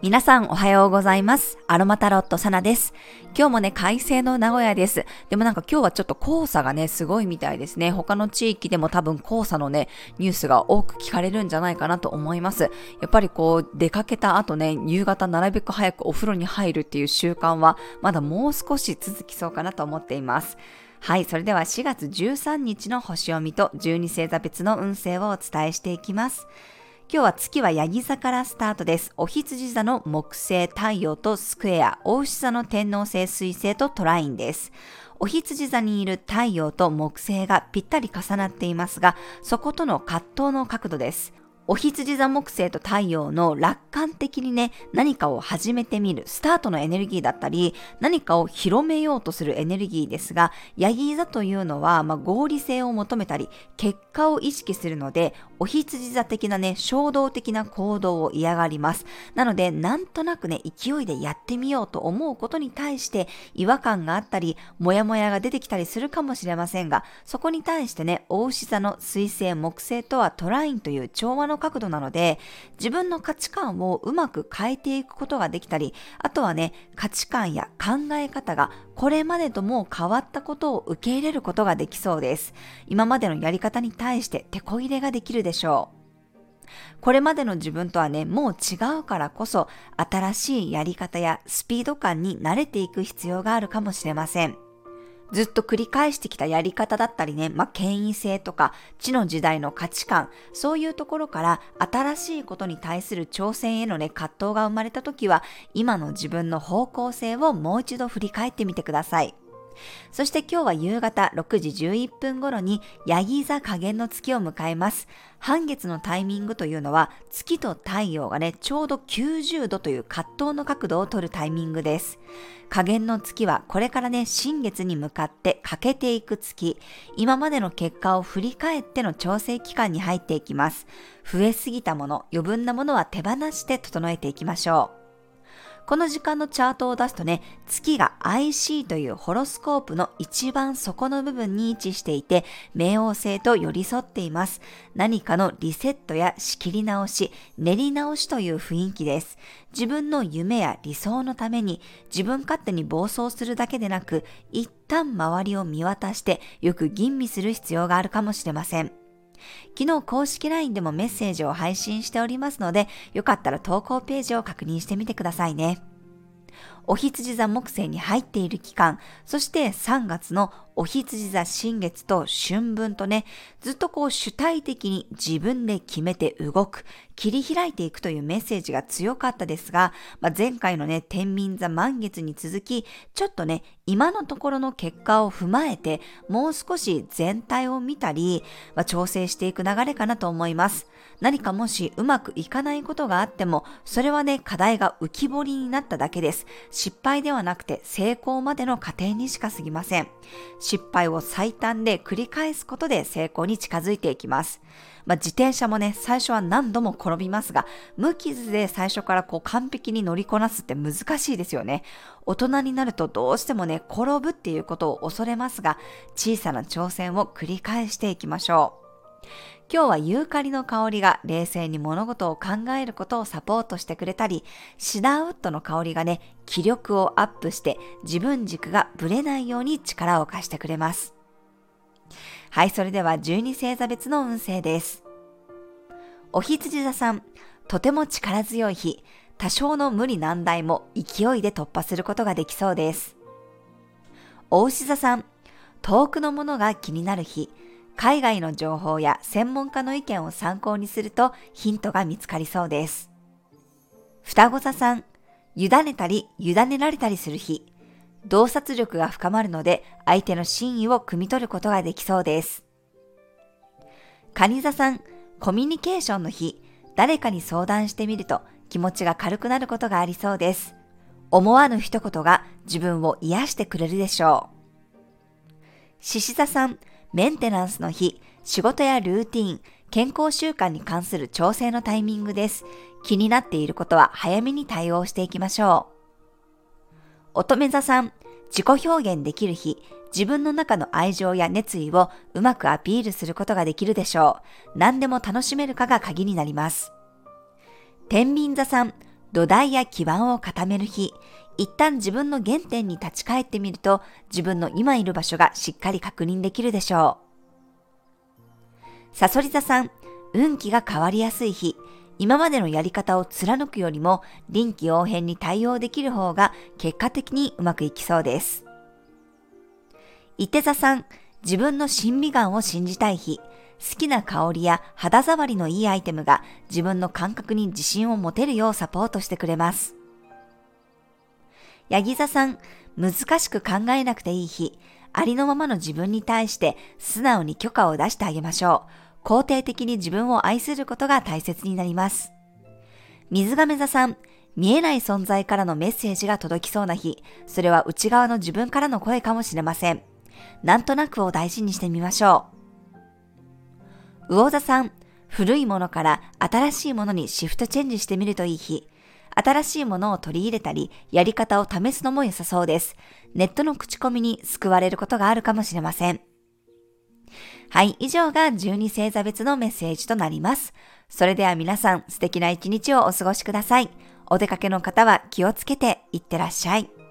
皆さんおはようございます。アロマタロットサナです。今日もね、快晴の名古屋です。でもなんか今日はちょっと黄砂がね、すごいみたいですね。他の地域でも多分黄砂のね、ニュースが多く聞かれるんじゃないかなと思います。やっぱりこう、出かけた後ね、夕方なるべく早くお風呂に入るっていう習慣は、まだもう少し続きそうかなと思っています。はい、それでは4月13日の星読みと12星座別の運勢をお伝えしていきます。今日は月はヤギ座からスタートです。お羊座の木星、太陽とスクエア、大牛座の天王星、水星とトラインです。お羊座にいる太陽と木星がぴったり重なっていますが、そことの葛藤の角度です。お羊座木星と太陽の楽観的にね、何かを始めてみる、スタートのエネルギーだったり、何かを広めようとするエネルギーですが、ヤギ座というのは、まあ、合理性を求めたり、結果を意識するので、お羊座的なね、衝動的な行動を嫌がります。なので、なんとなくね、勢いでやってみようと思うことに対して、違和感があったり、もやもやが出てきたりするかもしれませんが、そこに対してね、大牛座の水星木星とはトラインという調和のの角度なので、自分の価値観をうまく変えていくことができたり、あとはね、価値観や考え方がこれまでともう変わったことを受け入れることができそうです。今までのやり方に対して手こ入れができるでしょう。これまでの自分とはね、もう違うからこそ、新しいやり方やスピード感に慣れていく必要があるかもしれません。ずっと繰り返してきたやり方だったりね、まあ、権威性とか、地の時代の価値観、そういうところから新しいことに対する挑戦へのね、葛藤が生まれた時は、今の自分の方向性をもう一度振り返ってみてください。そして今日は夕方6時11分頃にヤギ座加減の月を迎えます。半月のタイミングというのは月と太陽がね、ちょうど90度という葛藤の角度を取るタイミングです。加減の月はこれからね、新月に向かって欠けていく月、今までの結果を振り返っての調整期間に入っていきます。増えすぎたもの、余分なものは手放して整えていきましょう。この時間のチャートを出すとね、月が IC というホロスコープの一番底の部分に位置していて、冥王星と寄り添っています。何かのリセットや仕切り直し、練り直しという雰囲気です。自分の夢や理想のために自分勝手に暴走するだけでなく、一旦周りを見渡してよく吟味する必要があるかもしれません。昨日公式 LINE でもメッセージを配信しておりますので、よかったら投稿ページを確認してみてくださいね。お羊座木星に入っている期間、そして3月のお羊座新月と春分とね、ずっとこう主体的に自分で決めて動く、切り開いていくというメッセージが強かったですが、まあ、前回のね、天秤座満月に続き、ちょっとね、今のところの結果を踏まえて、もう少し全体を見たり、まあ、調整していく流れかなと思います。何かもしうまくいかないことがあっても、それはね、課題が浮き彫りになっただけです。失敗ではなくて成功までの過程にしか過ぎません。失敗を最短で繰り返すことで成功に近づいていきます。まあ、自転車もね、最初は何度も転びますが、無傷で最初からこう完璧に乗りこなすって難しいですよね。大人になるとどうしてもね、転ぶっていうことを恐れますが、小さな挑戦を繰り返していきましょう。今日はユーカリの香りが冷静に物事を考えることをサポートしてくれたり、シダーウッドの香りがね、気力をアップして自分軸がぶれないように力を貸してくれます。はい、それでは12星座別の運勢です。お羊座さん、とても力強い日、多少の無理難題も勢いで突破することができそうです。お牛座さん、遠くのものが気になる日、海外の情報や専門家の意見を参考にするとヒントが見つかりそうです。双子座さん、委ねたり委ねられたりする日、洞察力が深まるので相手の真意を汲み取ることができそうです。蟹座さん、コミュニケーションの日、誰かに相談してみると気持ちが軽くなることがありそうです。思わぬ一言が自分を癒してくれるでしょう。獅子座さん、メンテナンスの日、仕事やルーティン、健康習慣に関する調整のタイミングです。気になっていることは早めに対応していきましょう。乙女座さん、自己表現できる日、自分の中の愛情や熱意をうまくアピールすることができるでしょう。何でも楽しめるかが鍵になります。天秤座さん、土台や基盤を固める日、一旦自分の原点に立ち返ってみると、自分の今いる場所がしっかり確認できるでしょう。サソリ座さん、運気が変わりやすい日、今までのやり方を貫くよりも臨機応変に対応できる方が結果的にうまくいきそうです。伊手座さん、自分の審美眼を信じたい日、好きな香りや肌触りのいいアイテムが自分の感覚に自信を持てるようサポートしてくれます。ヤギ座さん、難しく考えなくていい日、ありのままの自分に対して素直に許可を出してあげましょう。肯定的に自分を愛することが大切になります。水亀座さん、見えない存在からのメッセージが届きそうな日、それは内側の自分からの声かもしれません。なんとなくを大事にしてみましょう。魚座さん、古いものから新しいものにシフトチェンジしてみるといい日。新しいものを取り入れたり、やり方を試すのも良さそうです。ネットの口コミに救われることがあるかもしれません。はい、以上が12星座別のメッセージとなります。それでは皆さん素敵な一日をお過ごしください。お出かけの方は気をつけていってらっしゃい。